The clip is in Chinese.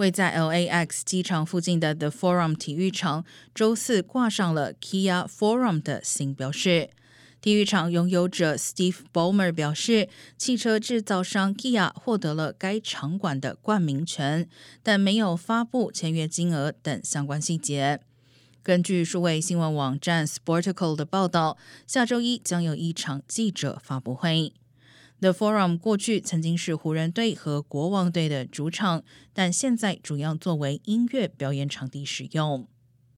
位在 LAX 机场附近的 The Forum 体育场周四挂上了 Kia Forum 的新标识。体育场拥有者 Steve Ballmer 表示，汽车制造商 Kia 获得了该场馆的冠名权，但没有发布签约金额等相关细节。根据数位新闻网站 Sportico 的报道，下周一将有一场记者发布会。The Forum 过去曾经是湖人队和国王队的主场，但现在主要作为音乐表演场地使用。